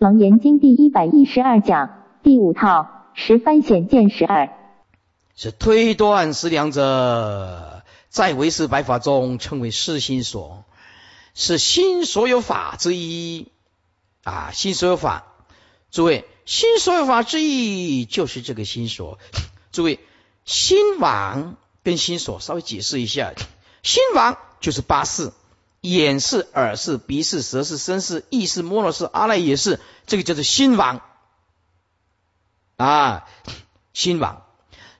楞严经第一百一十二讲第五套十番显见十二，是推断是两者，在唯识白法中称为是心所，是心所有法之一啊，心所有法。诸位，心所有法之一就是这个心所。诸位，心王跟心所稍微解释一下，心王就是八识。眼是、耳是、鼻是、舌是、身是、意是、摸了是、阿赖也是，这个叫做心王啊，心王，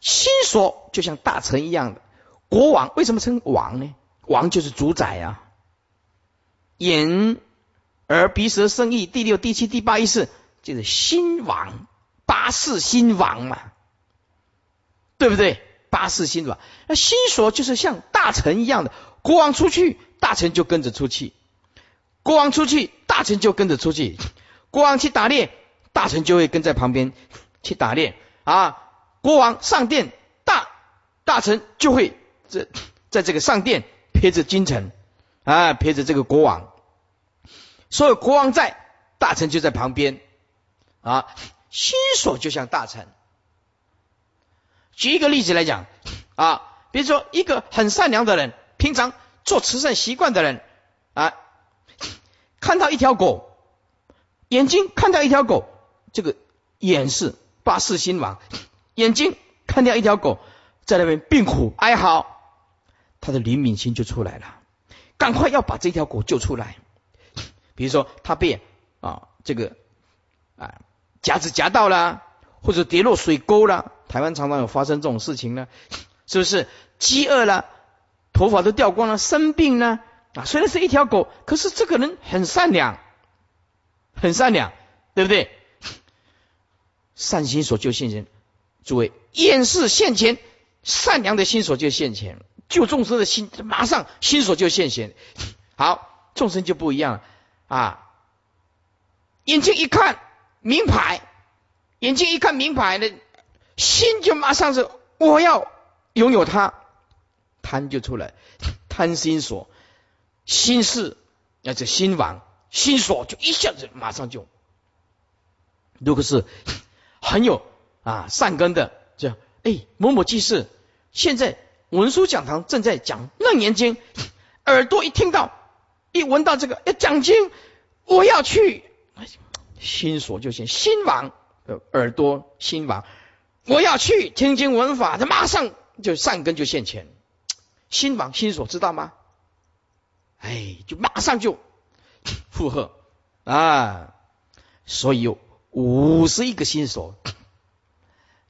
心所就像大臣一样的国王，为什么称王呢？王就是主宰啊。眼、耳、鼻、舌、身、意，第六、第七、第八意识，就是心王，八世心王嘛，对不对？八世心王，那心所就是像大臣一样的国王出去。大臣就跟着出去，国王出去，大臣就跟着出去。国王去打猎，大臣就会跟在旁边去打猎啊。国王上殿，大大臣就会在在这个上殿陪着君臣啊，陪着这个国王。所有国王在，大臣就在旁边啊。心所就像大臣。举一个例子来讲啊，比如说一个很善良的人，平常。做慈善习惯的人啊，看到一条狗，眼睛看到一条狗，这个眼是八世心王，眼睛看到一条狗在那边病苦哀嚎，他的怜悯心就出来了，赶快要把这条狗救出来。比如说他被啊这个啊夹子夹到了，或者跌落水沟了，台湾常常有发生这种事情呢，是不是饥饿了？头发都掉光了，生病呢啊！虽然是一条狗，可是这个人很善良，很善良，对不对？善心所救现前，诸位，厌世现前，善良的心所救现前，救众生的心马上心所救现前。好，众生就不一样了啊！眼睛一看名牌，眼睛一看名牌的心就马上是我要拥有它。贪就出来，贪心所，心事，那这心王，心所就一下子马上就，如果是很有啊善根的，就哎某某居士，现在文殊讲堂正在讲楞严经，耳朵一听到，一闻到这个要讲经，我要去，心所就现心王，耳朵心王，我要去听经闻法，他马上就善根就现前。心王心所知道吗？哎，就马上就附和啊！所以有五十一个心所，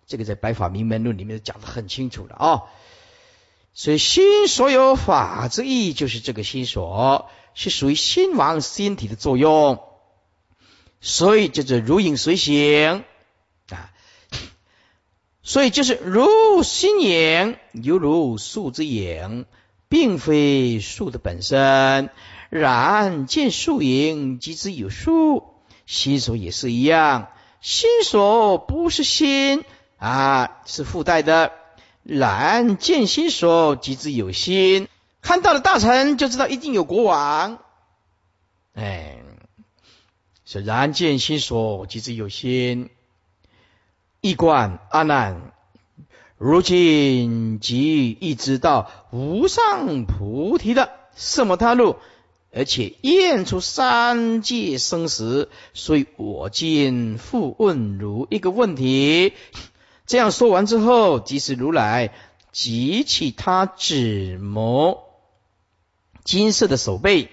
这个在《白法明门论》里面讲的很清楚了啊。所以心所有法之意，就是这个心所是属于心王心体的作用，所以叫做如影随形。所以就是如心影，犹如树之影，并非树的本身。然见树影，即知有树。心所也是一样，心所不是心啊，是附带的。然见心所，即知有心。看到了大臣，就知道一定有国王。哎，是然见心所，即知有心。一观阿难，如今即一直到无上菩提的色摩他路，而且验出三界生死，所以我今复问如一个问题。这样说完之后，即使如来举起他指模金色的手背，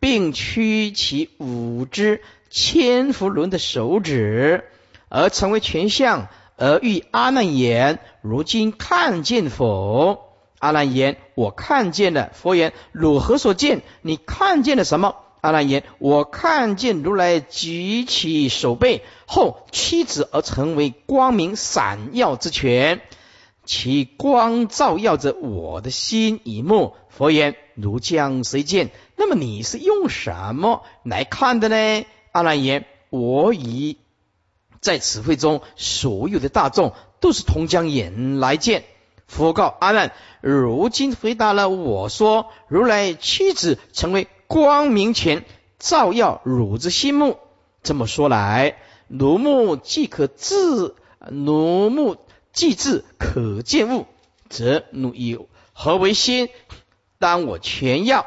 并屈起五只千佛轮的手指。而成为全相，而欲阿难言：如今看见否？阿难言：我看见了。佛言：汝何所见？你看见了什么？阿难言：我看见如来举起手背后，屈指而成为光明闪耀之泉，其光照耀着我的心一目。佛言：如将谁见？那么你是用什么来看的呢？阿难言：我以。在此会中，所有的大众都是同将眼来见。佛告阿难：如今回答了我说，如来妻子成为光明前，照耀汝之心目。这么说来，奴木既可自，奴木既自可见物，则奴以何为心？当我全要。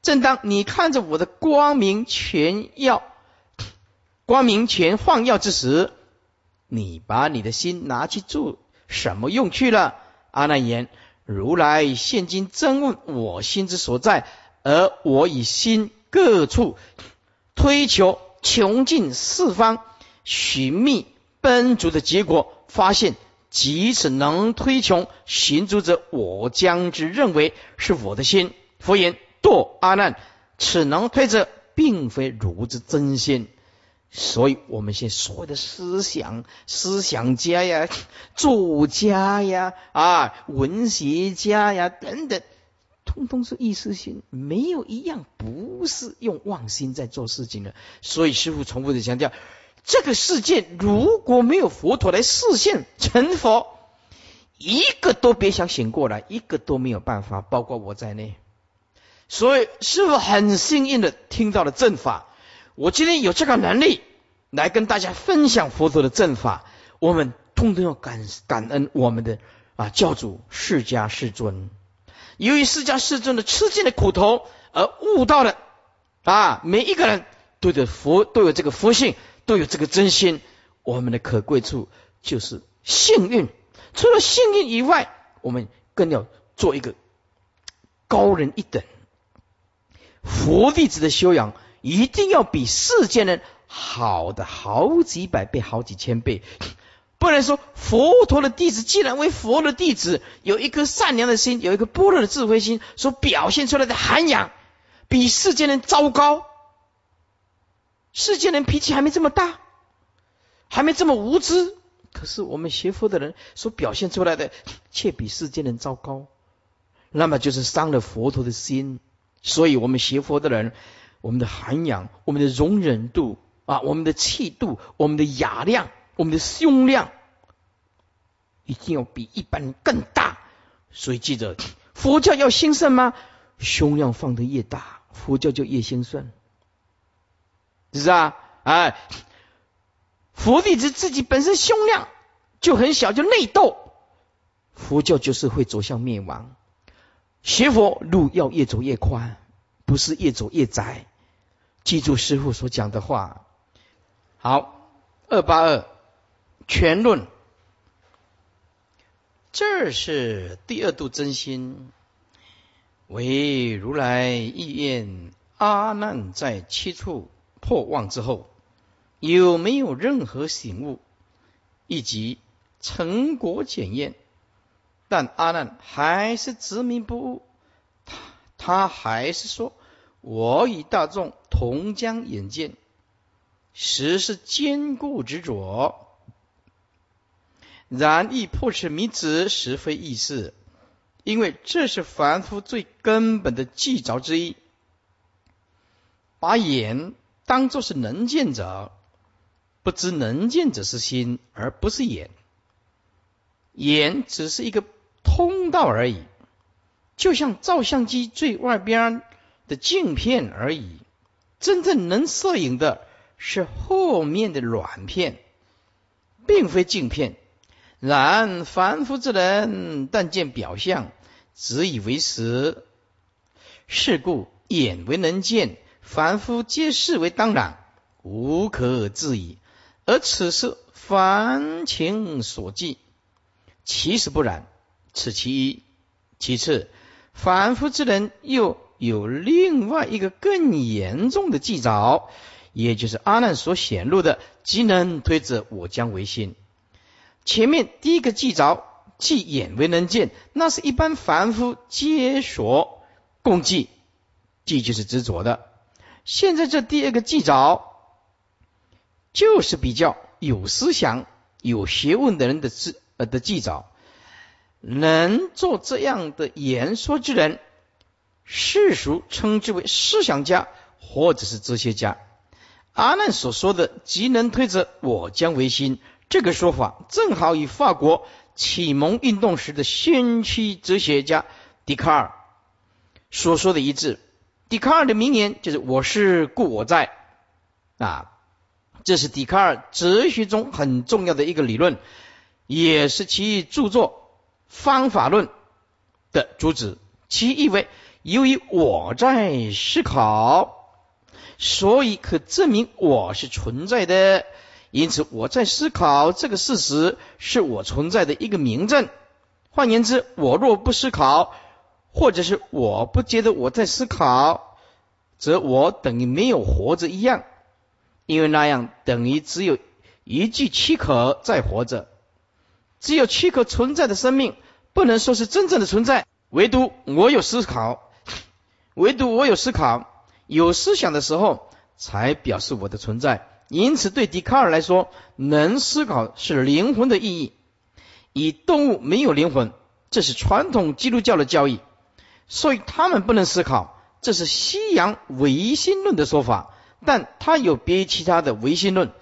正当你看着我的光明全耀，光明前晃耀之时，你把你的心拿去做什么用去了？阿难言：如来现今真问我心之所在，而我以心各处。推求穷尽四方寻觅奔逐的结果，发现即使能推穷寻足者，我将之认为是我的心。佛言：堕阿难，此能推者，并非如之真心。所以，我们现在所有的思想、思想家呀、作家呀、啊文学家呀等等。通通是意识心，没有一样不是用妄心在做事情的。所以师傅重复的强调，这个世界如果没有佛陀来示现成佛，一个都别想醒过来，一个都没有办法，包括我在内。所以师傅很幸运的听到了正法，我今天有这个能力来跟大家分享佛陀的正法，我们通通要感感恩我们的啊教主释迦世尊。由于释迦世尊的吃尽了苦头而悟到了啊，每一个人都有佛都有这个佛性，都有这个真心。我们的可贵处就是幸运。除了幸运以外，我们更要做一个高人一等。佛弟子的修养一定要比世间人好的好几百倍、好几千倍。不能说佛陀的弟子既然为佛的弟子，有一颗善良的心，有一颗般若的智慧心，所表现出来的涵养，比世间人糟糕。世间人脾气还没这么大，还没这么无知，可是我们学佛的人所表现出来的，却比世间人糟糕。那么就是伤了佛陀的心。所以我们学佛的人，我们的涵养，我们的容忍度啊，我们的气度，我们的雅量。我们的胸量一定要比一般人更大，所以记着，佛教要兴盛吗？胸量放得越大，佛教就越兴盛，是不是啊？哎，佛弟子自己本身胸量就很小，就内斗，佛教就是会走向灭亡。学佛路要越走越宽，不是越走越窄。记住师傅所讲的话。好，二八二。全论，这是第二度真心，为如来意愿。阿难在七处破妄之后，有没有任何醒悟，以及成果检验？但阿难还是执迷不悟，他他还是说：“我与大众同将眼见，实是坚固执着。”然亦破斥迷子，实非易事。因为这是凡夫最根本的计着之一。把眼当作是能见者，不知能见者是心，而不是眼。眼只是一个通道而已，就像照相机最外边的镜片而已。真正能摄影的是后面的软片，并非镜片。然凡夫之人，但见表象，只以为实。是故眼为能见，凡夫皆视为当然，无可置疑。而此是凡情所寄，其实不然。此其一。其次，凡夫之人又有另外一个更严重的计着，也就是阿难所显露的，即能推者我将为心。前面第一个记着，即眼为能见，那是一般凡夫皆所共记，记就是执着的。现在这第二个记着，就是比较有思想、有学问的人的知呃的记着，能做这样的言说之人，世俗称之为思想家或者是哲学家。阿难所说的即能推着我将为心。这个说法正好与法国启蒙运动时的先驱哲学家笛卡尔所说的一致。笛卡尔的名言就是“我是故我在”，啊，这是笛卡尔哲学中很重要的一个理论，也是其著作《方法论》的主旨。其意为：由于我在思考，所以可证明我是存在的。因此，我在思考这个事实是我存在的一个明证。换言之，我若不思考，或者是我不觉得我在思考，则我等于没有活着一样，因为那样等于只有一具躯壳在活着。只有躯壳存在的生命，不能说是真正的存在。唯独我有思考，唯独我有思考，有思想的时候，才表示我的存在。因此，对笛卡尔来说，能思考是灵魂的意义。以动物没有灵魂，这是传统基督教的教义，所以他们不能思考。这是西洋唯心论的说法，但它有别于其他的唯心论，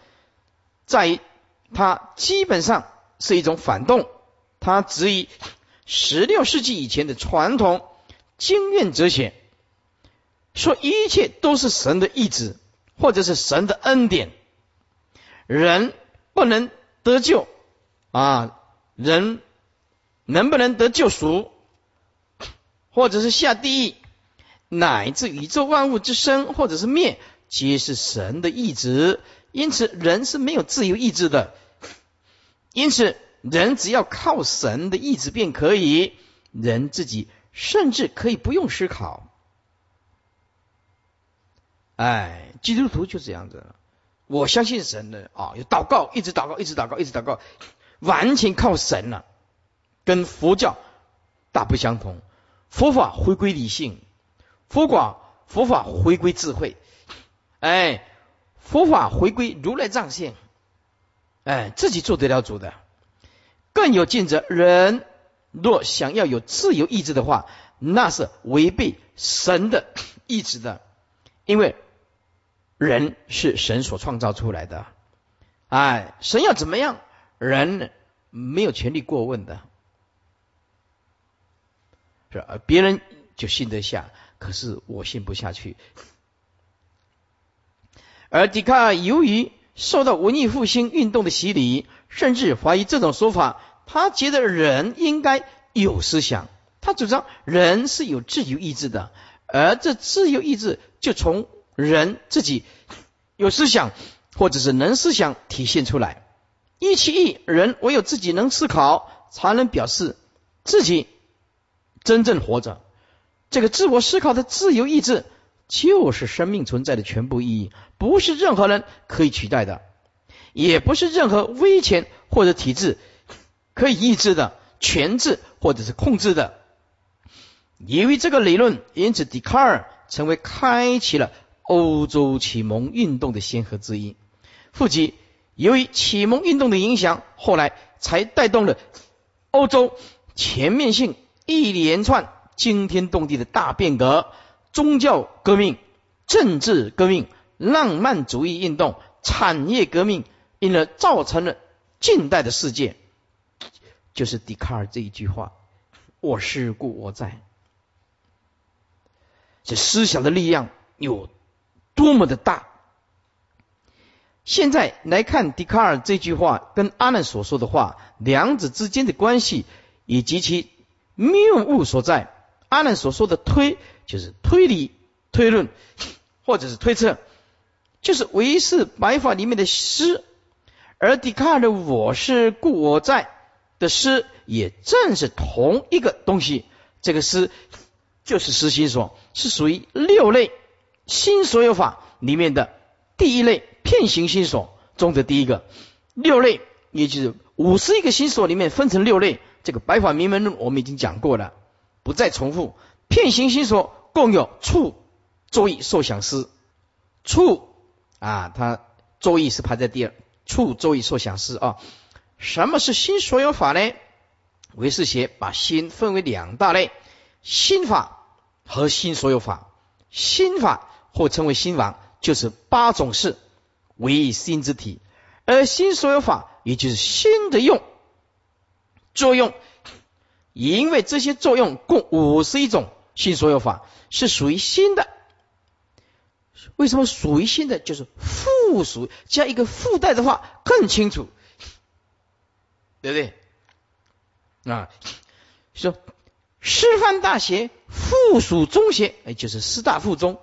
在于它基本上是一种反动。它质疑十六世纪以前的传统经验哲学，说一切都是神的意志。或者是神的恩典，人不能得救啊！人能不能得救赎，或者是下地狱，乃至宇宙万物之生或者是灭，皆是神的意志。因此，人是没有自由意志的。因此，人只要靠神的意志便可以。人自己甚至可以不用思考。哎，基督徒就这样子，我相信神的啊，有祷告，一直祷告，一直祷告，一直祷告，完全靠神了，跟佛教大不相同。佛法回归理性，佛法佛法回归智慧，哎，佛法回归如来藏性，哎，自己做得了主的，更有尽责。人若想要有自由意志的话，那是违背神的意志的，因为。人是神所创造出来的，哎，神要怎么样，人没有权利过问的，是吧？别人就信得下，可是我信不下去。而笛卡尔由于受到文艺复兴运动的洗礼，甚至怀疑这种说法，他觉得人应该有思想，他主张人是有自由意志的，而这自由意志就从。人自己有思想，或者是能思想体现出来。一其一，人唯有自己能思考，才能表示自己真正活着。这个自我思考的自由意志，就是生命存在的全部意义，不是任何人可以取代的，也不是任何威权或者体制可以抑制的、权制或者是控制的。由于这个理论，因此笛卡尔成为开启了。欧洲启蒙运动的先河之一，附及由于启蒙运动的影响，后来才带动了欧洲全面性一连串惊天动地的大变革：宗教革命、政治革命、浪漫主义运动、产业革命，因而造成了近代的世界。就是笛卡尔这一句话：“我是故我在。”这思想的力量有。多么的大！现在来看笛卡尔这句话跟阿难所说的话，两者之间的关系以及其谬误所在。阿难所说的推就是推理、推论或者是推测，就是唯识白法里面的思；而笛卡尔的“我是故我在”的思，也正是同一个东西。这个思就是思心所，是属于六类。新所有法里面的第一类片形心所中的第一个六类，也就是五十一个心所里面分成六类。这个白法明门论我们已经讲过了，不再重复。片形心所共有处、作意、受想思。处啊，它作意是排在第二，处、作意、受想思啊。什么是新所有法呢？唯识学把心分为两大类：心法和新所有法。心法。或称为心王，就是八种事为心之体，而心所有法，也就是心的用作用，因为这些作用共五十一种心所有法是属于心的，为什么属于心的，就是附属加一个附带的话更清楚，对不对？啊，说师范大学附属中学，哎，就是师大附中。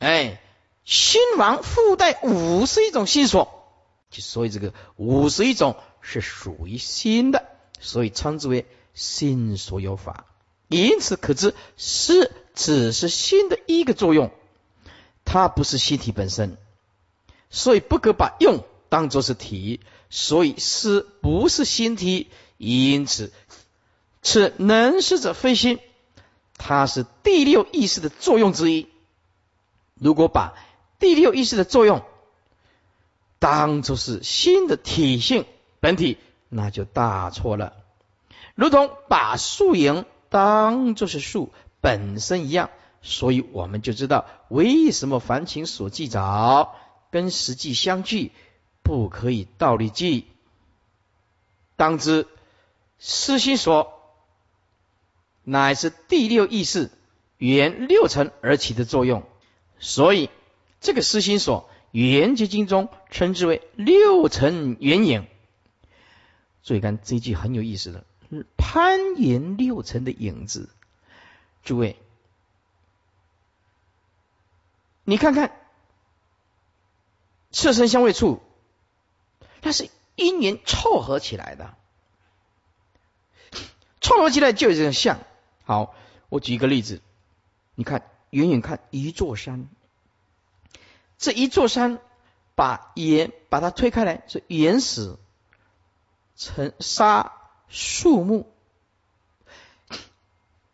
哎，心王附带五十一种心所，所以这个五十一种是属于心的，所以称之为心所有法。因此可知，思只是心的一个作用，它不是心体本身，所以不可把用当作是体。所以思不是心体，因此此能思者非心，它是第六意识的作用之一。如果把第六意识的作用当作是心的体性本体，那就大错了。如同把树影。当作是树本身一样，所以我们就知道为什么凡情所记着跟实际相距，不可以倒立记。当知私心所乃是第六意识缘六尘而起的作用，所以这个思心所缘觉经中称之为六层缘影。注意看这一句很有意思的。是攀岩六层的影子，诸位，你看看色身相位处，它是因缘凑合起来的，凑合起来就有这个像。好，我举一个例子，你看，远远看一座山，这一座山把岩把它推开来，是岩石成沙。树木，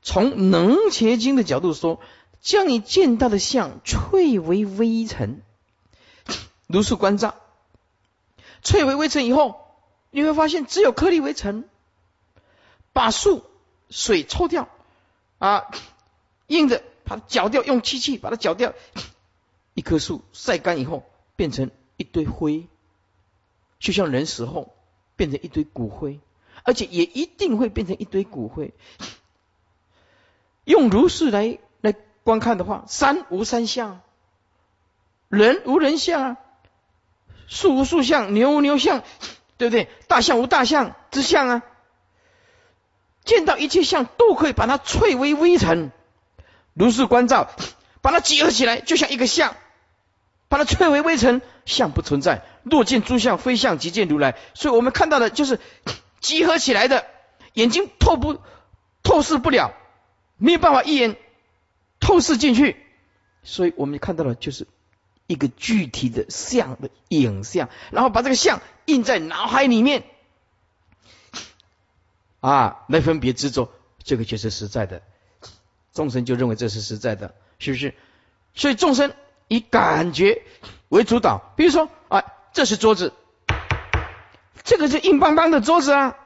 从能结经的角度说，将你见到的像翠为微尘，如数观照，翠为微尘以后，你会发现只有颗粒为尘。把树水抽掉，啊，硬的把它搅掉，用机器把它搅掉，一棵树晒干以后变成一堆灰，就像人死后变成一堆骨灰。而且也一定会变成一堆骨灰。用如是来来观看的话，山无山相，人无人相啊，树无树相，牛无牛相，对不对？大象无大象之相啊。见到一切相，都可以把它淬为微尘，如是观照，把它集合起来，就像一个相，把它摧为微尘，相不存在。若见诸相非相，即见如来。所以我们看到的就是。集合起来的眼睛透不透视不了，没有办法一眼透视进去，所以我们看到的就是一个具体的像的影像，然后把这个像印在脑海里面，啊，来分别执着，这个就是实在的，众生就认为这是实在的，是不是？所以众生以感觉为主导，比如说啊，这是桌子。这个是硬邦邦的桌子啊，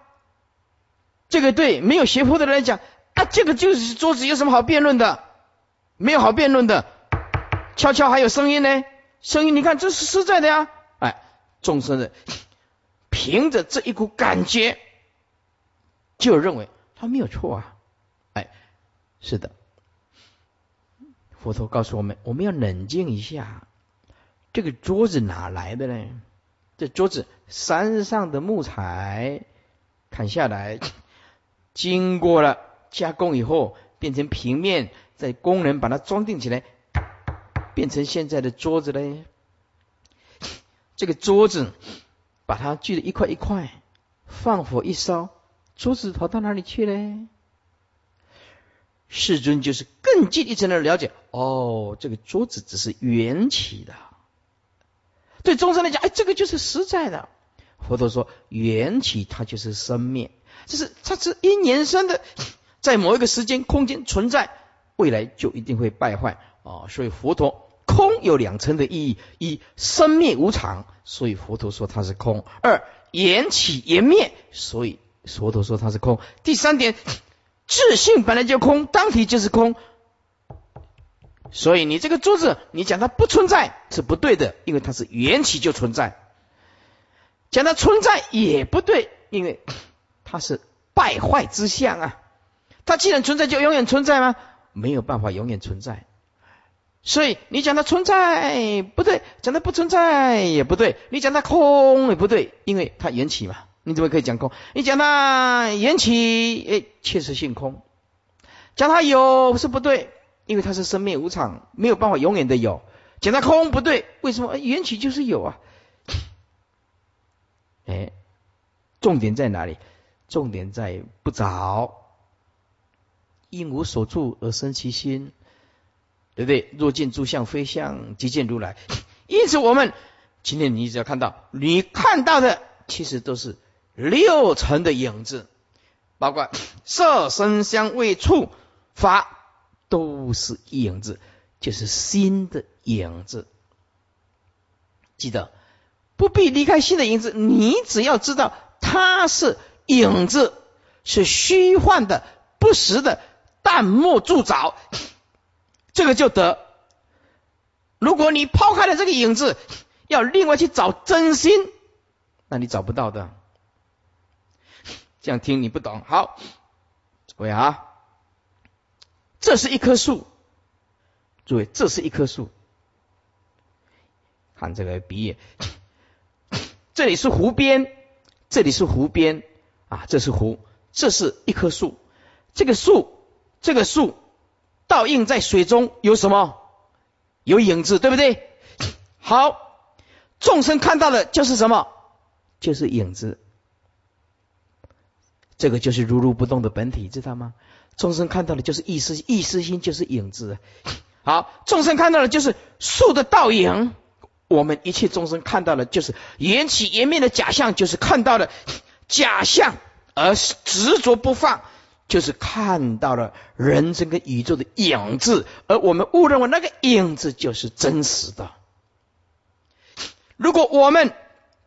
这个对没有斜坡的人来讲啊，这个就是桌子，有什么好辩论的？没有好辩论的。悄悄还有声音呢，声音你看这是实在的呀。哎，众生的凭着这一股感觉，就认为他没有错啊。哎，是的，佛陀告诉我们，我们要冷静一下，这个桌子哪来的呢？这桌子山上的木材砍下来，经过了加工以后变成平面，再工人把它装订起来，变成现在的桌子嘞。这个桌子把它锯了一块一块，放火一烧，桌子跑到哪里去嘞？世尊就是更进一层的了解，哦，这个桌子只是缘起的。对众生来讲，哎，这个就是实在的。佛陀说，缘起它就是生灭，就是它是因缘生的，在某一个时间空间存在，未来就一定会败坏啊。所以佛陀空有两层的意义：一生灭无常，所以佛陀说它是空；二缘起缘灭，所以佛陀说它是空。第三点，自信本来就空，当体就是空。所以你这个桌子，你讲它不存在是不对的，因为它是缘起就存在；讲它存在也不对，因为它是败坏之相啊。它既然存在，就永远存在吗？没有办法永远存在。所以你讲它存在不对，讲它不存在也不对，你讲它空也不对，因为它缘起嘛。你怎么可以讲空？你讲它缘起，哎，确实性空；讲它有是不对，因为它是生灭无常，没有办法永远的有。讲它空不对，为什么？缘起就是有啊。哎，重点在哪里？重点在不着，因无所住而生其心。对不对？若见诸相非相，即见如来。因此，我们今天你只要看到，你看到的其实都是六尘的影子，包括色、声、香、味、触、法，都是影子，就是心的影子。记得不必离开心的影子，你只要知道它是影子，是虚幻的、不实的，淡漠铸造。这个就得。如果你抛开了这个影子，要另外去找真心，那你找不到的。这样听你不懂。好，诸位啊，这是一棵树，诸位，这是一棵树。看这个比喻，这里是湖边，这里是湖边啊，这是湖，这是一棵树。这个树，这个树。倒映在水中有什么？有影子，对不对？好，众生看到的就是什么？就是影子。这个就是如如不动的本体，知道吗？众生看到的就是意识，意识心就是影子。好，众生看到的就是树的倒影。我们一切众生看到的就是缘起缘灭的假象，就是看到的假象而执着不放。就是看到了人生跟宇宙的影子，而我们误认为那个影子就是真实的。如果我们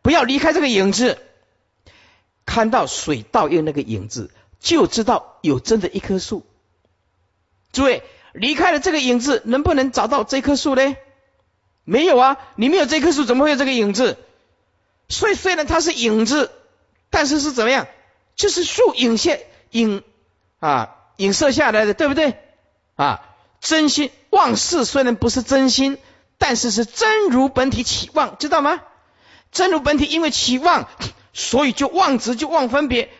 不要离开这个影子，看到水倒映那个影子，就知道有真的一棵树。诸位，离开了这个影子，能不能找到这棵树呢？没有啊，你没有这棵树，怎么会有这个影子？所以虽然它是影子，但是是怎么样？就是树影现影。啊，影射下来的，对不对？啊，真心妄事虽然不是真心，但是是真如本体起妄，知道吗？真如本体因为起妄，所以就妄执，就妄分别。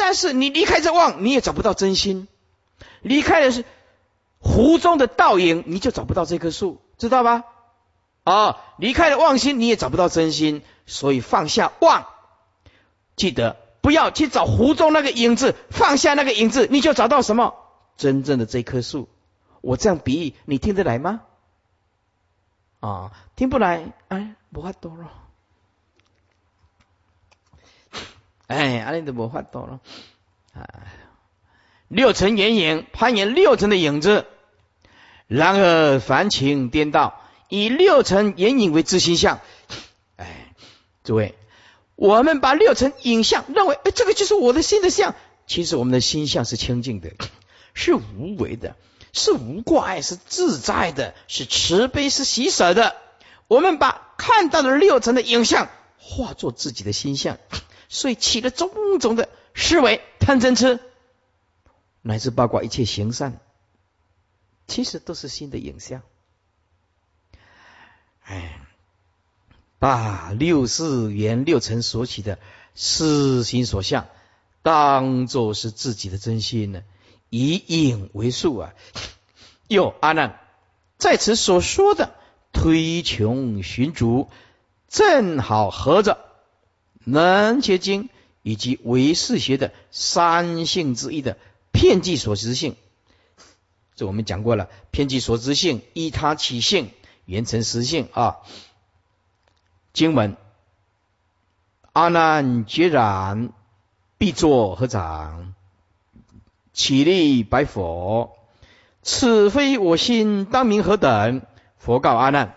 但是你离开这妄，你也找不到真心。离开的是湖中的倒影，你就找不到这棵树，知道吧？啊，离开了妄心，你也找不到真心。所以放下妄，记得。不要去找湖中那个影子，放下那个影子，你就找到什么真正的这棵树。我这样比喻，你听得来吗？啊，听不来，哎，无法多了。哎，阿你都无法多了。啊，六层眼影攀岩六层的影子，然而凡情颠倒，以六层眼影为自心相。哎，诸位。我们把六层影像认为，哎，这个就是我的心的相。其实我们的心相是清净的，是无为的，是无挂碍，是自在的，是慈悲，是喜舍的。我们把看到的六层的影像化作自己的心相，所以起了种种的思维、贪嗔痴，乃至包括一切行善，其实都是心的影像。哎。把六世缘六尘所起的私心所向，当作是自己的真心呢？以影为数啊！又阿难在此所说的推穷寻足，正好合着能结经以及唯识学的三性之一的片剂所知性。这我们讲过了，片剂所知性依他起性，缘成实性啊。经文：阿难决然必作合掌，起立白佛：“此非我心，当名何等？”佛告阿难：“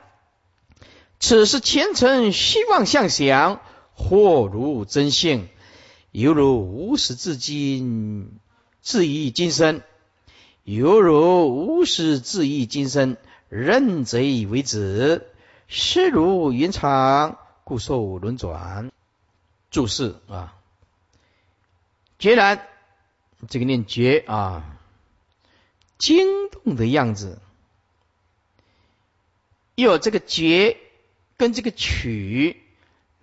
此是前尘希望相想，或如真性，犹如无始至今，至于今生；犹如无始至于今生，认贼为子。”是如云长，故受轮转。注释啊，决然这个念觉啊，惊动的样子，又有这个觉跟这个取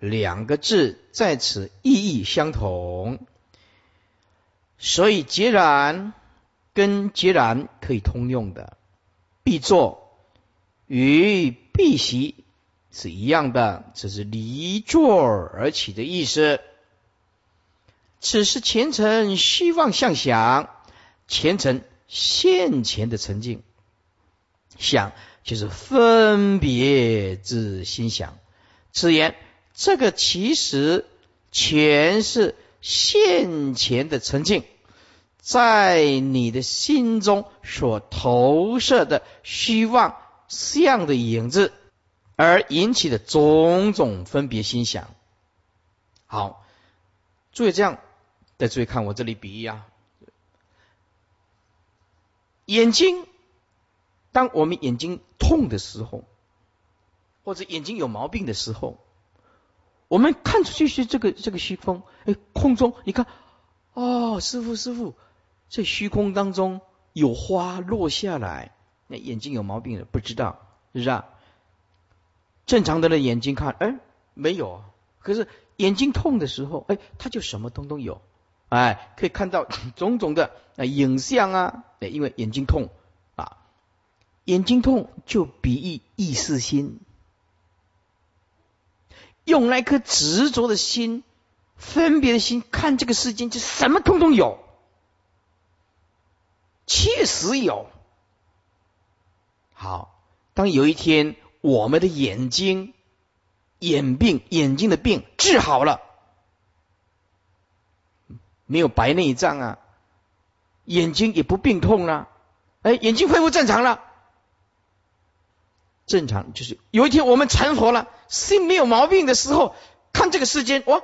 两个字在此意义相同，所以截然跟截然可以通用的，必作与必习是一样的，这是离座而起的意思。此是前尘虚妄相想，前尘现前的沉静想。就是分别之心想，此言这个其实全是现前的沉静，在你的心中所投射的虚妄相的影子，而引起的种种分别心想。好，注意这样，再注意看我这里比喻啊，眼睛。当我们眼睛痛的时候，或者眼睛有毛病的时候，我们看出去是这个这个虚空，哎，空中你看，哦，师傅师傅，在虚空当中有花落下来，那眼睛有毛病的不知道，是不是啊？正常的人眼睛看，哎，没有，可是眼睛痛的时候，哎，他就什么通通有，哎，可以看到 种种的啊影像啊，哎，因为眼睛痛啊。眼睛痛就比喻意识心，用那颗执着的心、分别的心看这个世间，就什么通通有，确实有。好，当有一天我们的眼睛眼病、眼睛的病治好了，没有白内障啊，眼睛也不病痛了，哎，眼睛恢复正常了。正常就是有一天我们成佛了，心没有毛病的时候，看这个世间哇，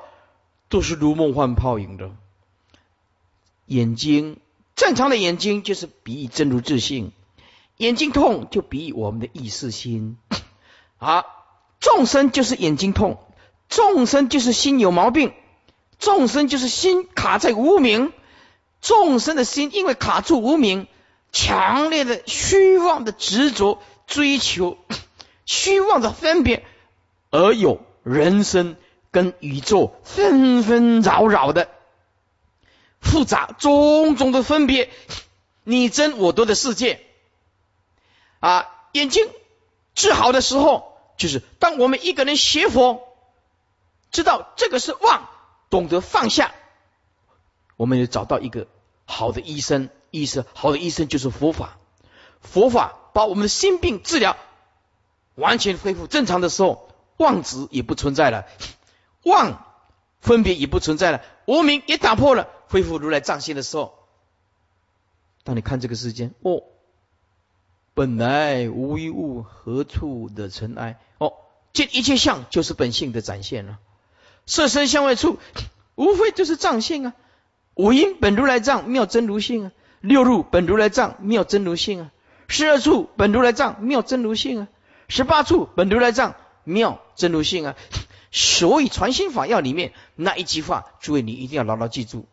都是如梦幻泡影的。眼睛正常的眼睛就是比喻真如自信，眼睛痛就比喻我们的意识心。啊，众生就是眼睛痛，众生就是心有毛病，众生就是心卡在无名，众生的心因为卡住无名，强烈的虚妄的执着。追求虚妄的分别，而有人生跟宇宙纷纷扰扰的复杂种种的分别，你争我夺的世界啊！眼睛治好的时候，就是当我们一个人学佛，知道这个是妄，懂得放下，我们就找到一个好的医生。医生，好的医生就是佛法，佛法。把我们的心病治疗完全恢复正常的时候，妄执也不存在了，妄分别也不存在了，无名也打破了，恢复如来藏心的时候，当你看这个世间，哦，本来无一物，何处的尘埃？哦，见一切相就是本性的展现了，色身相位处，无非就是藏性啊，五阴本如来藏，妙真如性啊，六入本如来藏，妙真如性啊。十二处本如来藏妙真如性啊，十八处本如来藏妙真如性啊。所以传心法要里面那一句话，诸位你一定要牢牢记住。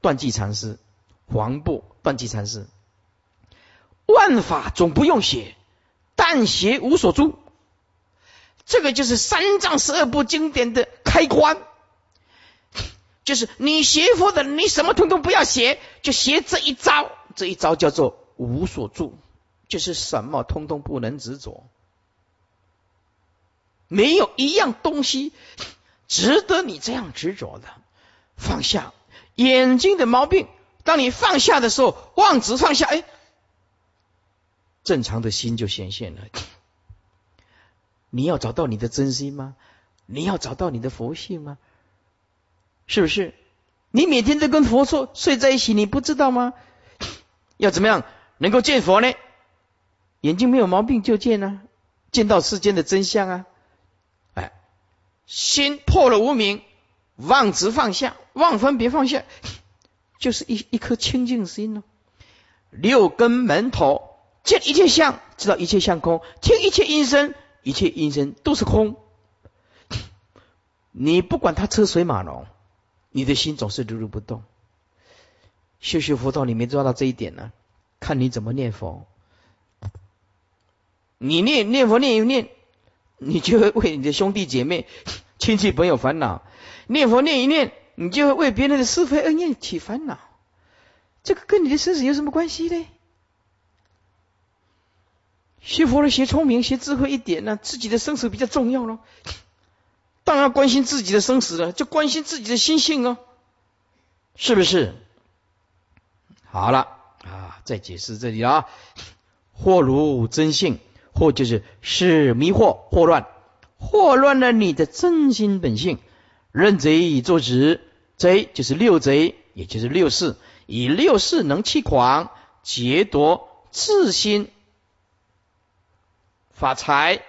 断际禅师，黄布断际禅师，万法总不用写，但写无所住。这个就是三藏十二部经典的开关，就是你学佛的，你什么通通不要写，就学这一招。这一招叫做无所住，就是什么通通不能执着，没有一样东西值得你这样执着的。放下眼睛的毛病，当你放下的时候，妄执放下，哎，正常的心就显现了。你要找到你的真心吗？你要找到你的佛性吗？是不是？你每天都跟佛说睡在一起，你不知道吗？要怎么样能够见佛呢？眼睛没有毛病就见啊，见到世间的真相啊！心破了无明，妄执放下，妄分别放下，就是一一颗清净心哦。六根门头见一切相，知道一切相空；听一切音声，一切音声都是空。你不管他车水马龙，你的心总是如如不动。修修佛道，你没做到这一点呢？看你怎么念佛。你念念佛念一念，你就会为你的兄弟姐妹、亲戚朋友烦恼；念佛念一念，你就会为别人的是非恩怨起烦恼。这个跟你的生死有什么关系呢？学佛了，学聪明，学智慧一点呢，自己的生死比较重要咯。当然关心自己的生死了，就关心自己的心性哦，是不是？好了啊，再解释这里啊，惑如真性，或就是是迷惑、惑乱，惑乱了你的真心本性。认贼作执，贼就是六贼，也就是六事，以六事能气狂，劫夺自心。发财，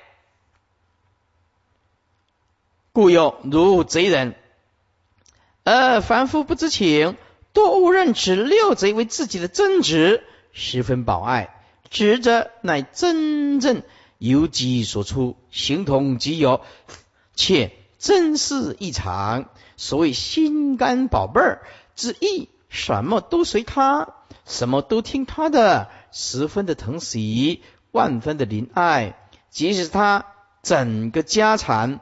故有如贼人，而凡夫不知情，多误认此六贼为自己的真执，十分保爱，执者乃真正由己所出，形同己有，且真是异常。所谓心肝宝贝儿之意，什么都随他，什么都听他的，十分的疼惜。万分的怜爱，即使他整个家产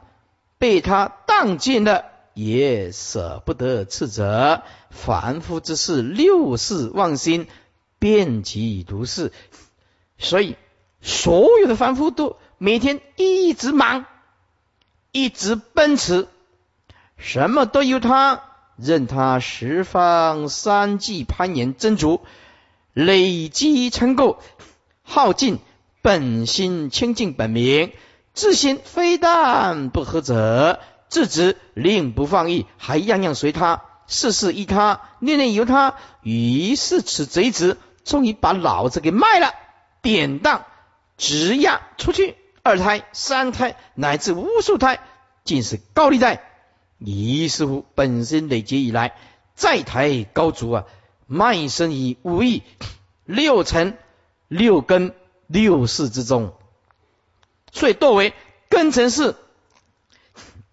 被他当尽了，也舍不得斥责。凡夫之事，六世忘心，遍及如是。所以，所有的凡夫都每天一直忙，一直奔驰，什么都由他，任他十方三际攀岩增足，累积成垢，耗尽。本心清净本明，自心非但不合者，自知令不放逸，还样样随他，事事依他，念念由他。于是此贼子终于把老子给卖了，典当直押出去。二胎、三胎乃至无数胎，尽是高利贷。于是乎本身累劫以来，债台高筑啊，卖身于五亿六尘六根。六世之中，所以多为根尘世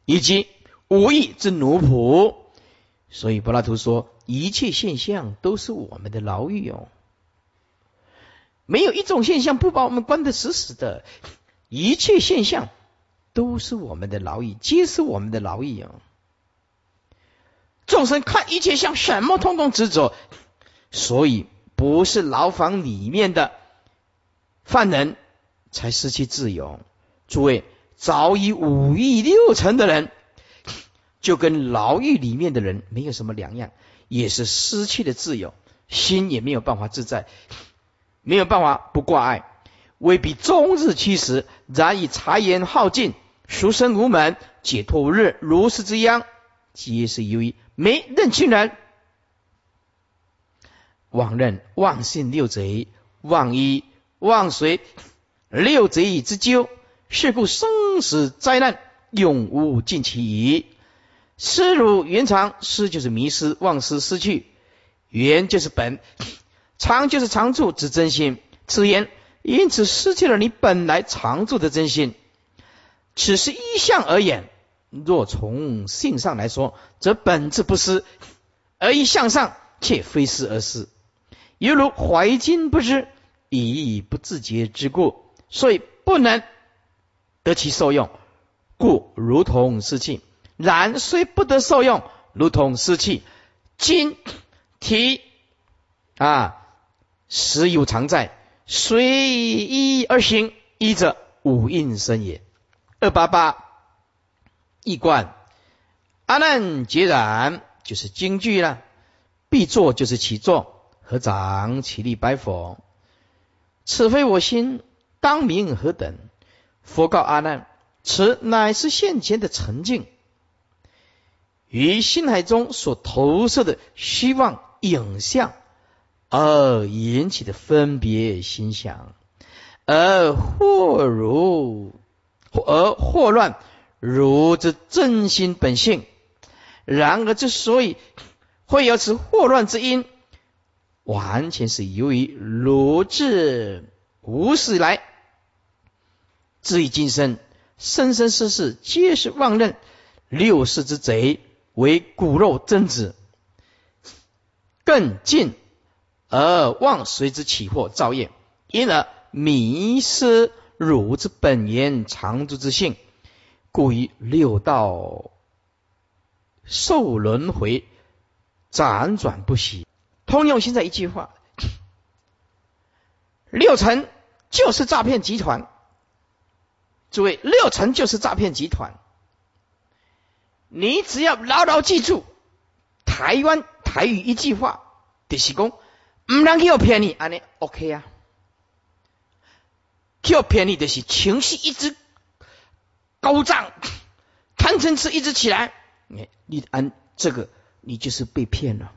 以及无义之奴仆。所以柏拉图说，一切现象都是我们的牢狱哦，没有一种现象不把我们关得死死的。一切现象都是我们的牢狱，皆是我们的牢狱啊。众生看一切像，什么通通执着，所以不是牢房里面的。犯人才失去自由。诸位，早已五欲六尘的人，就跟牢狱里面的人没有什么两样，也是失去了自由，心也没有办法自在，没有办法不挂碍，未必终日驱使，然以财言耗尽，俗生无门，解脱无日，如是之殃，皆是由于没认清人，妄认妄信六贼，妄依。望随六贼之咎，是故生死灾难永无尽期矣。失如原常，失就是迷失、忘失、失去；原就是本，常就是常住之真心。此言因此失去了你本来常住的真心。此是一相而言，若从性上来说，则本质不失；而一向上，却非失而失。犹如怀金不知。以不自觉之故，所以不能得其受用，故如同失气。然虽不得受用，如同失气。今提啊，实有常在，随一而行，一者五蕴生也。二八八一观，阿难截然，就是京剧了。必作就是起坐，合掌起立拜佛。此非我心，当明何等？佛告阿难：此乃是现前的沉静，于心海中所投射的虚妄影像而引起的分别心想，而祸如而祸乱如之真心本性。然而之所以会有此祸乱之因。完全是由于如至无始来，至于今生，生生世世皆是妄认六世之贼为骨肉真子，更近而妄随之起惑造业，因而迷失汝之本源常住之性，故于六道受轮回，辗转不息。通用现在一句话：六成就是诈骗集团。诸位，六成就是诈骗集团。你只要牢牢记住台湾台语一句话，就是讲，唔能去骗你，安尼 OK 啊？去骗你的是情绪一直高涨，贪嗔痴一直起来，你你按这个，你就是被骗了。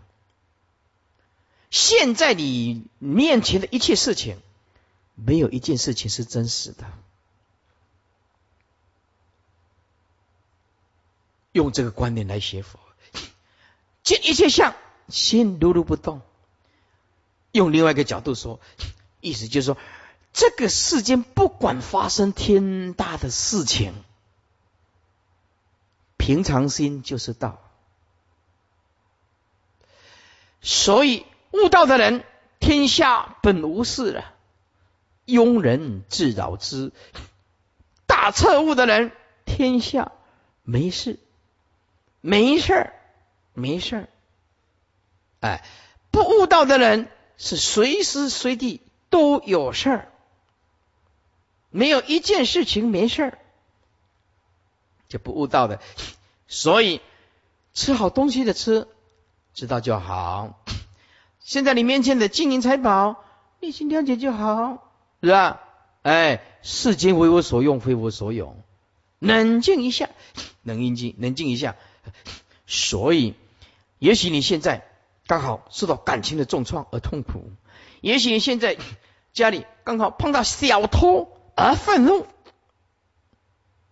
现在你面前的一切事情，没有一件事情是真实的。用这个观念来学佛，见一切相，心如如不动。用另外一个角度说，意思就是说，这个世间不管发生天大的事情，平常心就是道。所以悟道的人，天下本无事了，庸人自扰之；大彻悟的人，天下没事。没事儿，没事儿。哎，不悟道的人是随时随地都有事儿，没有一件事情没事儿，就不悟道的。所以吃好东西的吃，知道就好。现在你面前的金银财宝，你心了解就好，是吧？哎，世间为我所用，非我所有。冷静一下，冷静，冷静一下。所以，也许你现在刚好受到感情的重创而痛苦，也许现在家里刚好碰到小偷而愤怒，是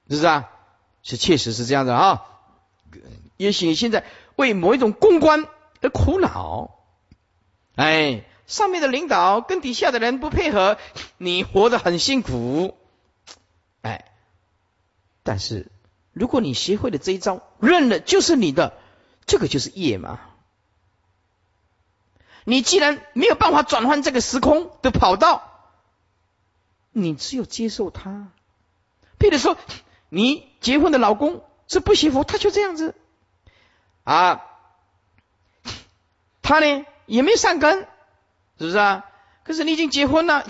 不是啊？是确实是这样的啊。也许现在为某一种公关而苦恼，哎，上面的领导跟底下的人不配合，你活得很辛苦，哎，但是。如果你学会了这一招，认了就是你的，这个就是业嘛。你既然没有办法转换这个时空的跑道，你只有接受它。譬如说，你结婚的老公是不幸福，他就这样子啊，他呢也没善根，是不是啊？可是你已经结婚了，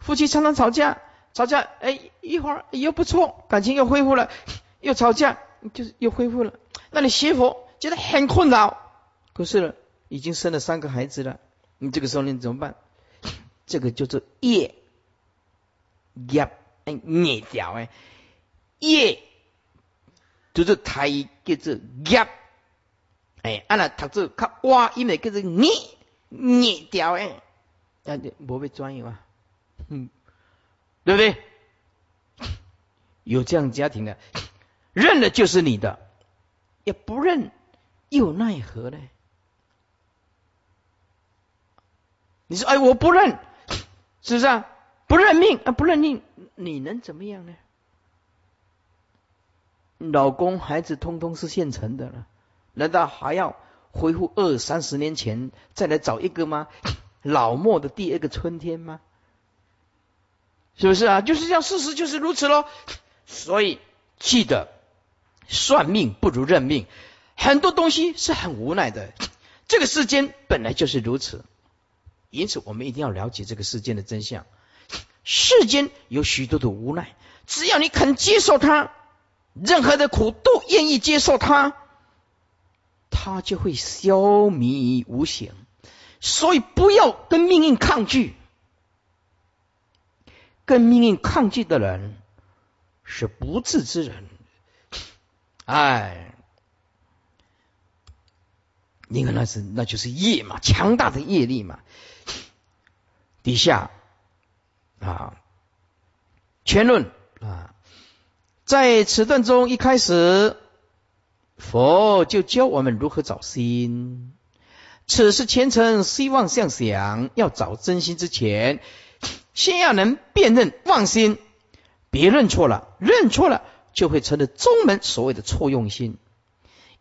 夫妻常常吵架，吵架哎一会儿又不错，感情又恢复了。又吵架，就是又恢复了。那你学佛觉得很困扰，可是已经生了三个孩子了，你这个时候你怎么办？这个叫做业业哎孽掉哎业，就是台叫做业哎，按那读字较哇，因为叫做孽孽掉哎，那就无被专业啊，嗯，对不对？有这样家庭的。认了就是你的，也不认又奈何呢？你说哎，我不认，是不是啊？不认命啊，不认命，你能怎么样呢？老公孩子通通是现成的了，难道还要恢复二三十年前再来找一个吗？老莫的第二个春天吗？是不是啊？就是这样，事实就是如此喽。所以记得。算命不如认命，很多东西是很无奈的。这个世间本来就是如此，因此我们一定要了解这个世间的真相。世间有许多的无奈，只要你肯接受它，任何的苦都愿意接受它，它就会消弭无形。所以不要跟命运抗拒，跟命运抗拒的人是不智之人。哎，你看那是那就是业嘛，强大的业力嘛。底下啊，全论啊，在此段中一开始，佛就教我们如何找心。此是前程希望向想，要找真心之前，先要能辨认妄心，别认错了，认错了。就会成了宗门所谓的错用心，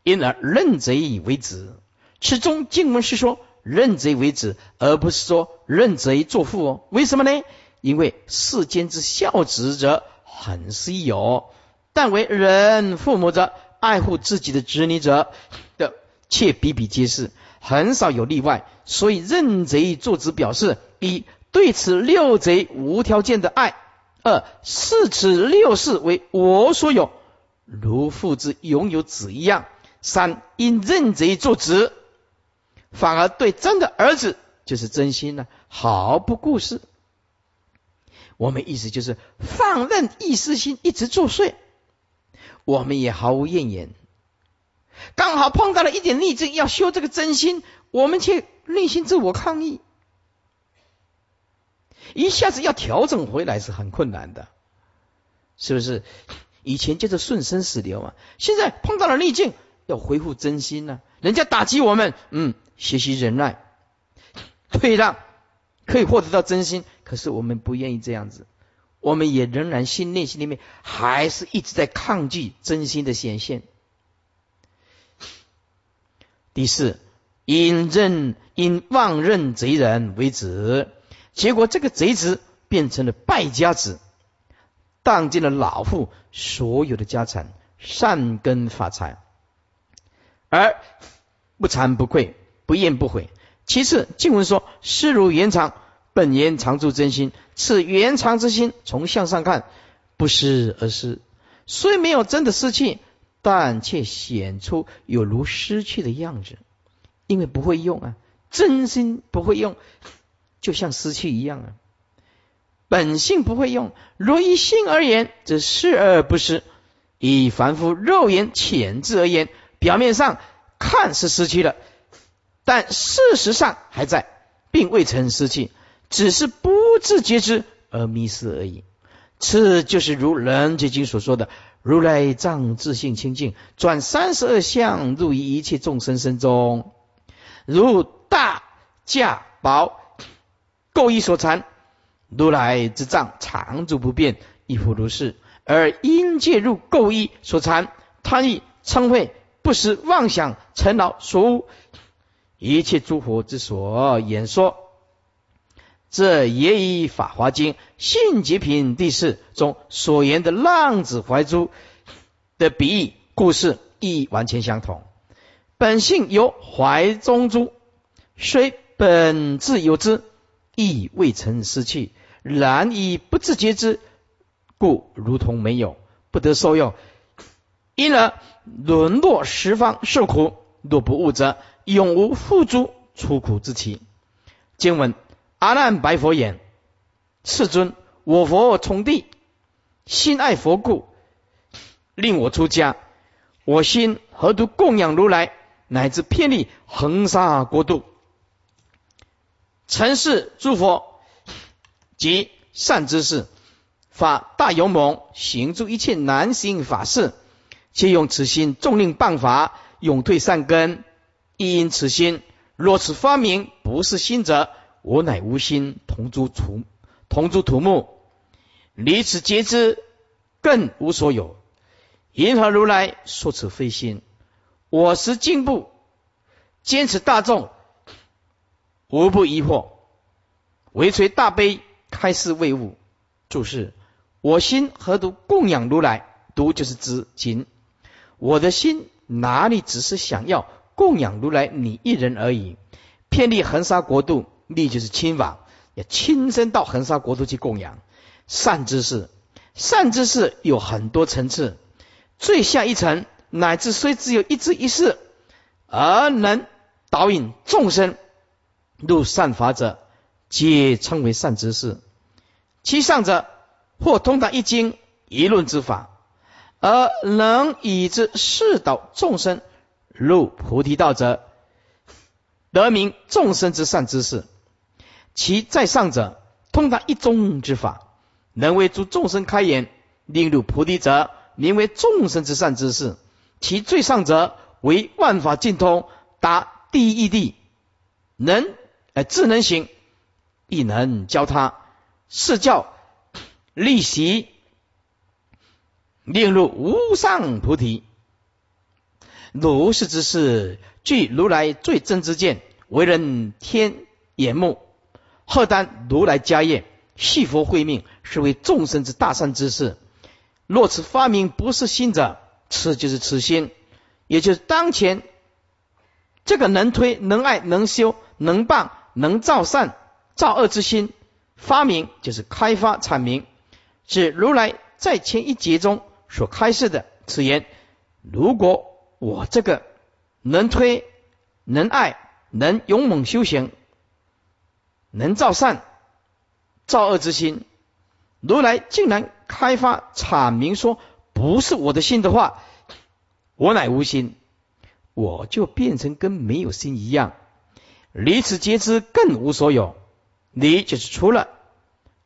因而认贼为子。此中经文是说认贼为子，而不是说认贼作父哦。为什么呢？因为世间之孝子者很稀有，但为人父母者爱护自己的子女者的却比比皆是，很少有例外。所以认贼作子表示：一对此六贼无条件的爱；二视此六事为我所有，如父之拥有子一样；三因认贼作子，反而对真的儿子就是真心呢，毫不顾事。我们意思就是放任意识心一直作祟，我们也毫无怨言。刚好碰到了一点逆境，要修这个真心，我们却内心自我抗议，一下子要调整回来是很困难的，是不是？以前就是顺生死流嘛，现在碰到了逆境，要恢复真心呢。人家打击我们，嗯，学习忍耐、退让。可以获得到真心，可是我们不愿意这样子，我们也仍然心内心里面还是一直在抗拒真心的显现。第四，因任因妄任贼人为子，结果这个贼子变成了败家子，当尽了老父所有的家产、善根发财，而不惭不愧、不厌不悔。其次，经文说：“失如原常，本言常住真心。此原常之心，从向上看，不失而失。虽没有真的失去，但却显出有如失去的样子。因为不会用啊，真心不会用，就像失去一样啊。本性不会用，若以性而言，则失而不失；以凡夫肉眼浅智而言，表面上看是失去了。”但事实上还在，并未曾失去，只是不自觉之而迷失而已。此就是如《人结经》所说的：“如来藏自性清净，转三十二相入于一切众生身中，如大架宝垢衣所缠。如来之藏常住不变，亦复如是。而因介入垢衣所缠，贪欲嗔恚不实妄想尘劳所。”一切诸佛之所演说，这也以《法华经·性极品》第四中所言的浪子怀珠的比喻故事亦完全相同。本性有怀中珠，虽本自有之，亦未曾失去。然以不自觉之，故如同没有，不得受用，因而沦落十方受苦。若不悟则。永无付诸出苦之期。经文：阿难白佛言：“世尊，我佛从地，心爱佛故，令我出家。我心何独供养如来，乃至遍历恒沙国度，尘世诸佛及善知识，发大勇猛，行诸一切难行法事，皆用此心重令办法，永退善根。”亦因此心，若此发明不是心者，我乃无心，同诸土同诸土木，离此皆知，更无所有。银河如来说此非心，我实进步，坚持大众，无不疑惑。唯垂大悲，开示未悟。注释：我心何独供养如来？独就是知情。我的心哪里只是想要？供养如来你一人而已，遍历恒沙国度，历就是亲往，要亲身到恒沙国度去供养善知识。善知识有很多层次，最下一层乃至虽只有一知一识，而能导引众生入善法者，皆称为善知识。其上者或通达一经一论之法，而能以之示导众生。入菩提道者，得名众生之善知识；其在上者，通达一宗之法，能为诸众生开眼，令入菩提者，名为众生之善知识；其最上者，为万法尽通，达第一义谛，能呃智能行，亦能教他，是教立习，令入无上菩提。如是之事，据如来最真之见，为人天眼目，贺担如来家业，系佛慧命，是为众生之大善之事。若此发明不是心者，此就是此心，也就是当前这个能推、能爱、能修、能办、能造善、造恶之心。发明就是开发阐明，是如来在前一节中所开示的此言。如果我这个能推、能爱、能勇猛修行、能造善、造恶之心，如来竟然开发阐明说不是我的心的话，我乃无心，我就变成跟没有心一样，离此皆知更无所有。离就是除了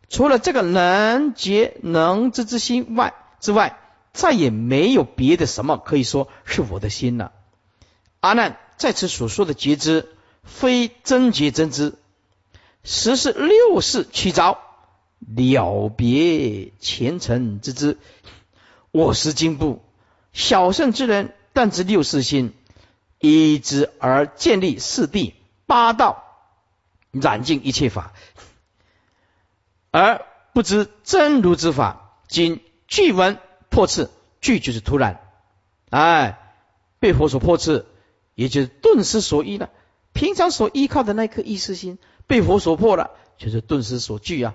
除了这个能觉能知之心外之外，再也没有别的什么可以说是我的心了。阿难在此所说的觉知，非真觉真知，实是六世取着了别前尘之知。我识经部小圣之人，但知六世心，依之而建立四谛八道。染尽一切法，而不知真如之法。今具闻破次，具就是突然，哎，被佛所破斥，也就是顿时所依了。平常所依靠的那颗意识心，被佛所破了，就是顿时所惧啊。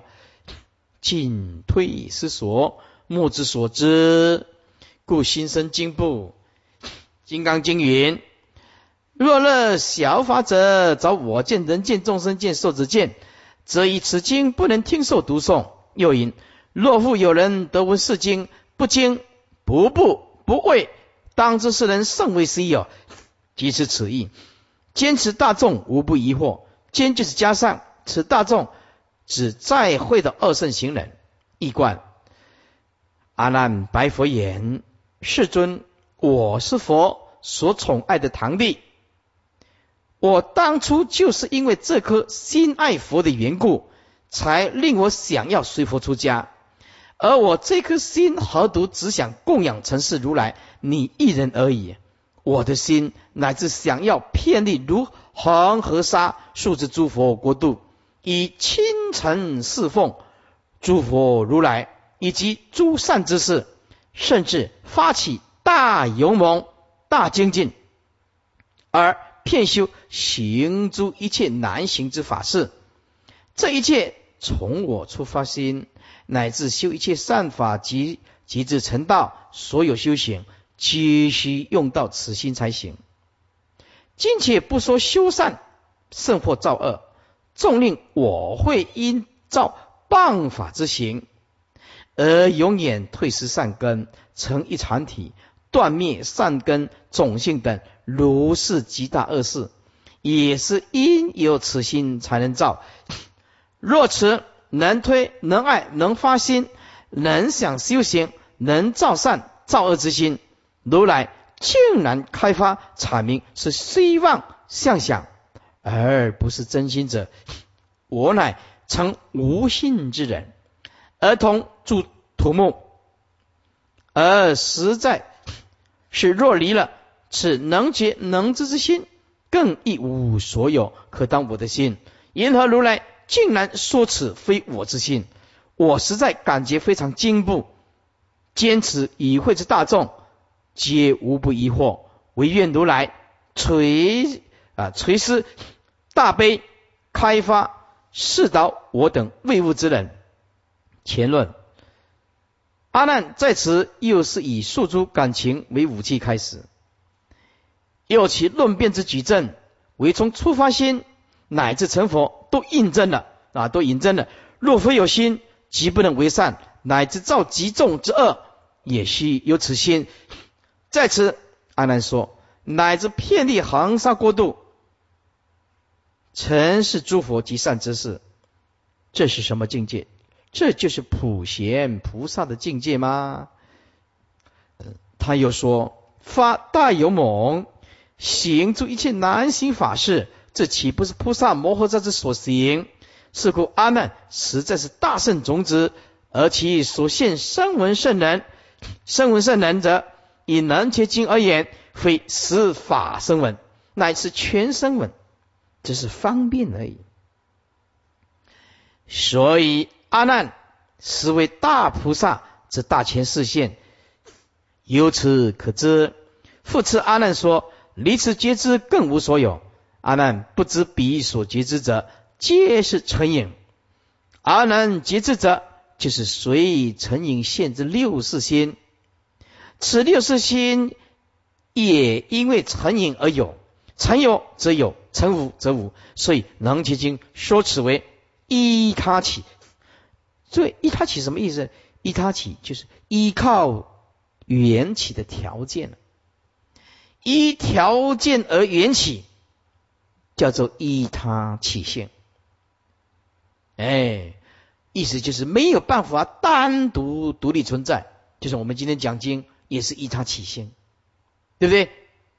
进退失所，莫之所知，故心生惊怖。金刚经云。若乐小法者，找我见、人见、众生见、寿者见，则以此经不能听受读诵。又云：若复有人得闻是经，不惊不怖不畏，当知是人甚为希有。即是此意。坚持大众无不疑惑。坚就是加上此大众，指在会的二圣行人。一观阿难白佛言：世尊，我是佛所宠爱的堂弟。我当初就是因为这颗心爱佛的缘故，才令我想要随佛出家。而我这颗心何独只想供养尘世如来你一人而已？我的心乃至想要遍历如恒河沙数之诸佛国度，以清晨侍奉诸佛如来以及诸善之事，甚至发起大勇猛、大精进，而。骗修行诸一切难行之法事，这一切从我出发心，乃至修一切善法及及至成道，所有修行皆需用到此心才行。今且不说修善胜或造恶，纵令我会因造谤法之行，而永远退失善根，成一禅体。断灭善根种性等如是极大恶事，也是因有此心才能造。若此能推能爱能发心能想修行能造善造恶之心，如来竟然开发阐明是希望相想，而不是真心者。我乃成无心之人，儿童住土木，而实在。是若离了此能觉能知之心，更一无所有可当我的心。因何如来竟然说此非我之心？我实在感觉非常惊怖。坚持以会之大众，皆无不疑惑。唯愿如来垂啊垂思大悲，开发示导我等未悟之人。前论。阿难在此又是以诉诸感情为武器开始，又其论辩之举证，为从出发心乃至成佛都印证了啊，都印证了。若非有心，即不能为善，乃至造极重之恶，也须有此心。在此，阿难说，乃至遍历行沙国度，曾是诸佛及善之事，这是什么境界？这就是普贤菩萨的境界吗？他又说：发大勇猛，行出一切难行法事，这岂不是菩萨摩诃萨之所行？是故阿难实在是大圣种子，而其所现声闻圣人，声闻圣人者，以能切经而言，非实法声闻，乃是全声闻，只是方便而已。所以。阿难，实为大菩萨之大千视现。由此可知，复次阿难说：离此皆知更无所有。阿难不知彼所觉知者，皆是成影。阿难觉知者，就是随成影现之六世心。此六世心也因为成影而有，成有则有，成无则无。所以《能结经》说此为依他起。所以依他起什么意思？依他起就是依靠。缘起的条件，依条件而缘起，叫做依他起性。哎，意思就是没有办法单独独立存在，就是我们今天讲经也是依他起性，对不对？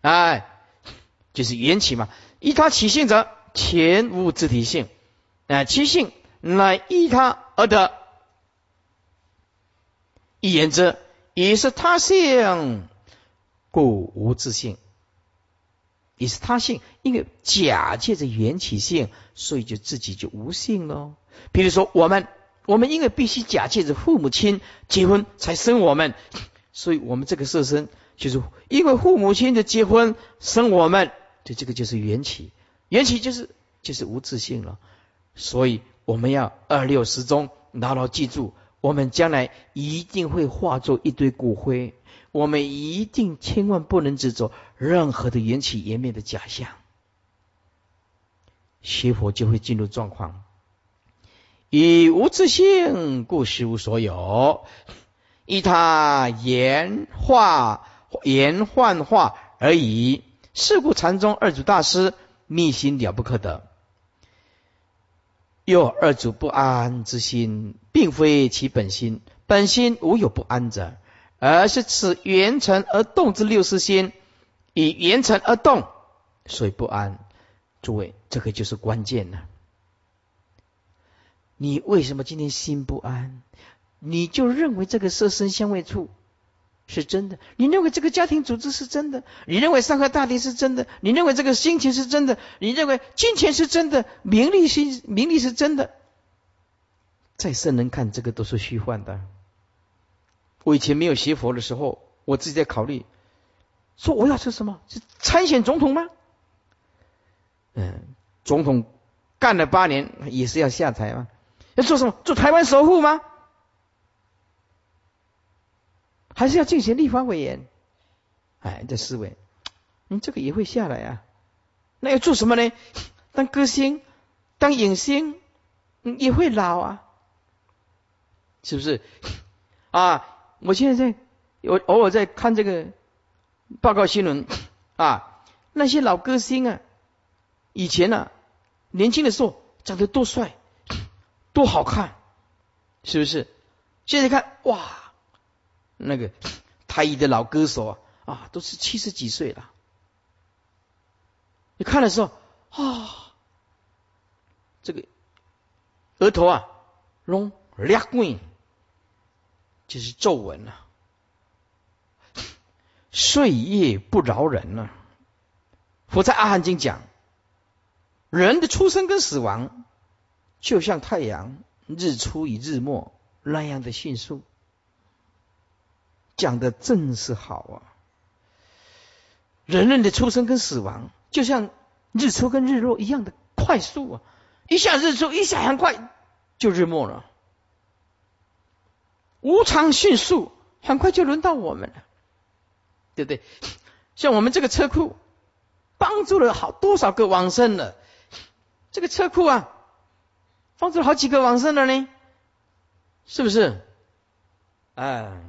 哎，就是缘起嘛。依他起性者，前无自体性，哎，其性乃依他而得。一言之。也是他性，故无自性；也是他性，因为假借着缘起性，所以就自己就无性喽。比如说，我们我们因为必须假借着父母亲结婚才生我们，所以我们这个色身就是因为父母亲的结婚生我们，就这个就是缘起，缘起就是就是无自性了。所以我们要二六十中牢牢记住。我们将来一定会化作一堆骨灰，我们一定千万不能执着任何的缘起缘灭的假象，学佛就会进入状况。以无自性，故实无所有；依他言化言幻化而已。是故禅宗二祖大师密心了不可得。又二祖不安之心，并非其本心，本心无有不安者，而是此缘成而动之六识心，以缘成而动，所以不安。诸位，这个就是关键了。你为什么今天心不安？你就认为这个色身相位处。是真的，你认为这个家庭组织是真的？你认为上海大地是真的？你认为这个心情是真的？你认为金钱是真的？名利是名利是真的？在圣人看，这个都是虚幻的。我以前没有学佛的时候，我自己在考虑，说我要做什么？是参选总统吗？嗯，总统干了八年也是要下台吗？要做什么？做台湾首富吗？还是要进行立法委员，哎，这思维，你这个也会下来啊？那要做什么呢？当歌星，当影星，也会老啊，是不是？啊，我现在在，我偶尔在看这个报告新闻啊，那些老歌星啊，以前呢，年轻的时候长得多帅，多好看，是不是？现在看，哇！那个台语的老歌手啊，啊，都是七十几岁了。你看的时候啊，这个额头啊，拢裂纹，就是皱纹啊。岁月不饶人啊！佛在《阿含经》讲，人的出生跟死亡，就像太阳日出与日没那样的迅速。讲的正是好啊！人类的出生跟死亡，就像日出跟日落一样的快速啊！一下日出，一下很快就日没了，无常迅速，很快就轮到我们了，对不对？像我们这个车库，帮助了好多少个往生了？这个车库啊，帮助了好几个往生了呢，是不是？哎。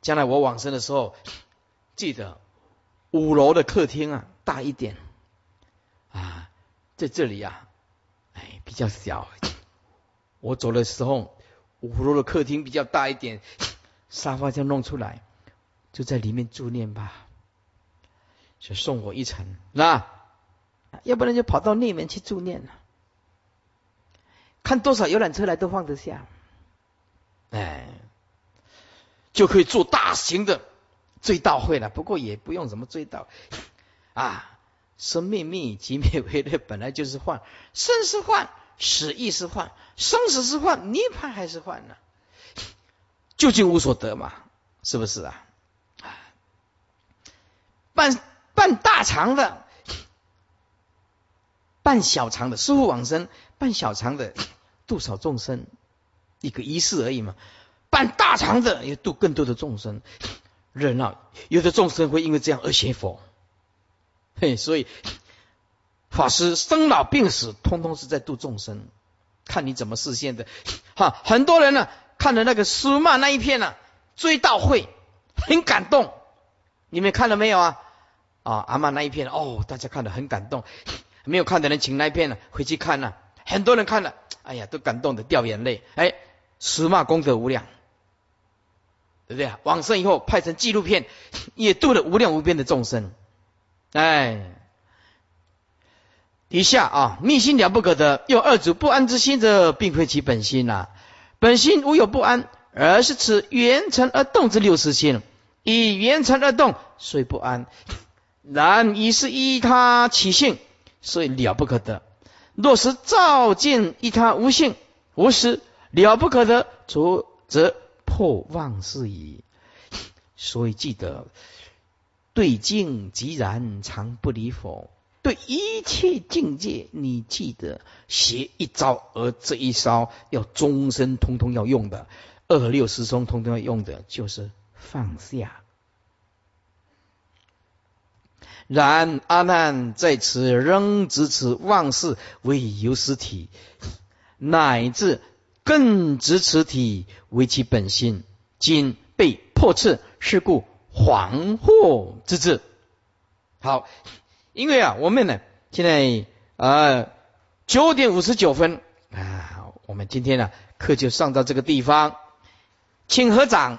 将来我往生的时候，记得五楼的客厅啊大一点啊，在这里啊，哎比较小。我走的时候，五楼的客厅比较大一点，沙发就弄出来，就在里面住念吧，就送我一程，那要不然就跑到内门去住念。了，看多少游览车来都放得下，哎。就可以做大型的追悼会了，不过也不用什么追悼。啊，生命命以及灭为乐，本来就是幻，生是幻，死亦是幻，生死是幻，涅槃还是幻呢？究竟无所得嘛？是不是啊？办办大肠的，办小肠的，师傅往生办小肠的度少众生，一个仪式而已嘛。办大肠的也度更多的众生，热闹。有的众生会因为这样而学佛，嘿，所以法师生老病死，通通是在度众生，看你怎么实现的。哈，很多人呢看了那个书骂那一片呢，追悼会很感动，你们看了没有啊？啊，阿妈那一片哦，大家看了很感动。没有看的人，请那一片呢回去看呢。很多人看了，哎呀，都感动的掉眼泪。哎，书骂功德无量。对不对啊？往生以后拍成纪录片，也度了无量无边的众生。哎，底下啊，密心了不可得，有二主不安之心者，并非其本心呐。本心无有不安，而是此缘成而动之六识心，以缘成而动，虽不安。然已是依他起性，所以了不可得。若是照见依他无性无实，了不可得，则则。破妄事矣，所以记得对境即然，常不离佛。对一切境界，你记得学一招，而这一招要终身通通要用的，二六师兄通通要用的，就是放下。然阿难在此仍执此妄事为有实体，乃至。更执此体为其本心，今被破斥，是故惶惑之至。好，因为啊，我们呢，现在呃九点五十九分啊，我们今天呢课就上到这个地方，请合掌。